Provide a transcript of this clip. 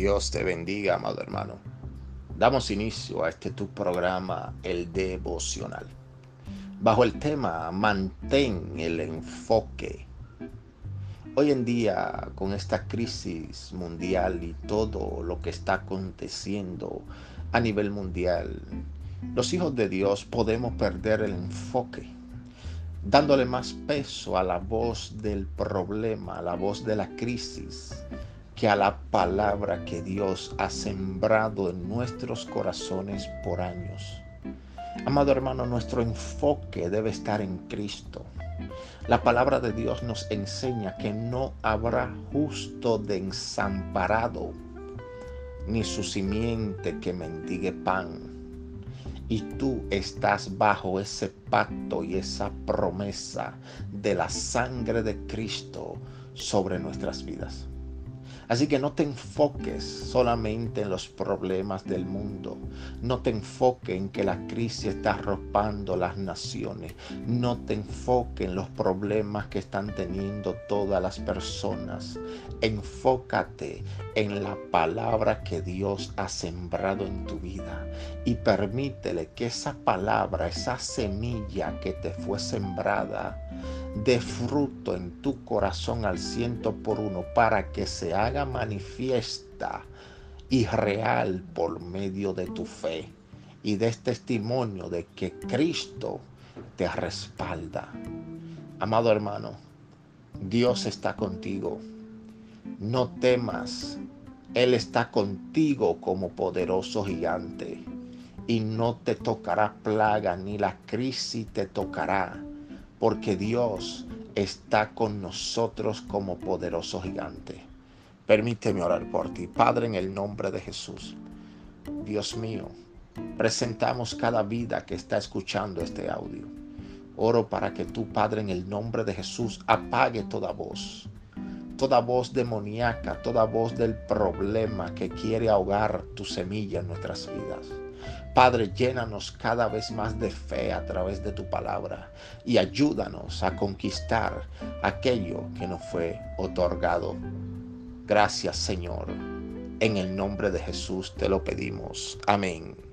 Dios te bendiga, amado hermano. Damos inicio a este tu programa, el devocional. Bajo el tema, mantén el enfoque. Hoy en día, con esta crisis mundial y todo lo que está aconteciendo a nivel mundial, los hijos de Dios podemos perder el enfoque, dándole más peso a la voz del problema, a la voz de la crisis, que a la palabra que Dios ha sembrado en nuestros corazones por años. Amado hermano, nuestro enfoque debe estar en Cristo. La palabra de Dios nos enseña que no habrá justo de ensamparado, ni su simiente que mendigue pan. Y tú estás bajo ese pacto y esa promesa de la sangre de Cristo sobre nuestras vidas. Así que no te enfoques solamente en los problemas del mundo. No te enfoques en que la crisis está arropando las naciones. No te enfoques en los problemas que están teniendo todas las personas. Enfócate en la palabra que Dios ha sembrado en tu vida y permítele que esa palabra, esa semilla que te fue sembrada, de fruto en tu corazón al ciento por uno para que se haga manifiesta y real por medio de tu fe y des testimonio de que Cristo te respalda. Amado hermano, Dios está contigo. No temas. Él está contigo como poderoso gigante. Y no te tocará plaga ni la crisis te tocará porque Dios está con nosotros como poderoso gigante. Permíteme orar por ti, Padre, en el nombre de Jesús. Dios mío, presentamos cada vida que está escuchando este audio. Oro para que tú, Padre, en el nombre de Jesús, apague toda voz, toda voz demoníaca, toda voz del problema que quiere ahogar tu semilla en nuestras vidas. Padre, llénanos cada vez más de fe a través de tu palabra y ayúdanos a conquistar aquello que nos fue otorgado. Gracias Señor. En el nombre de Jesús te lo pedimos. Amén.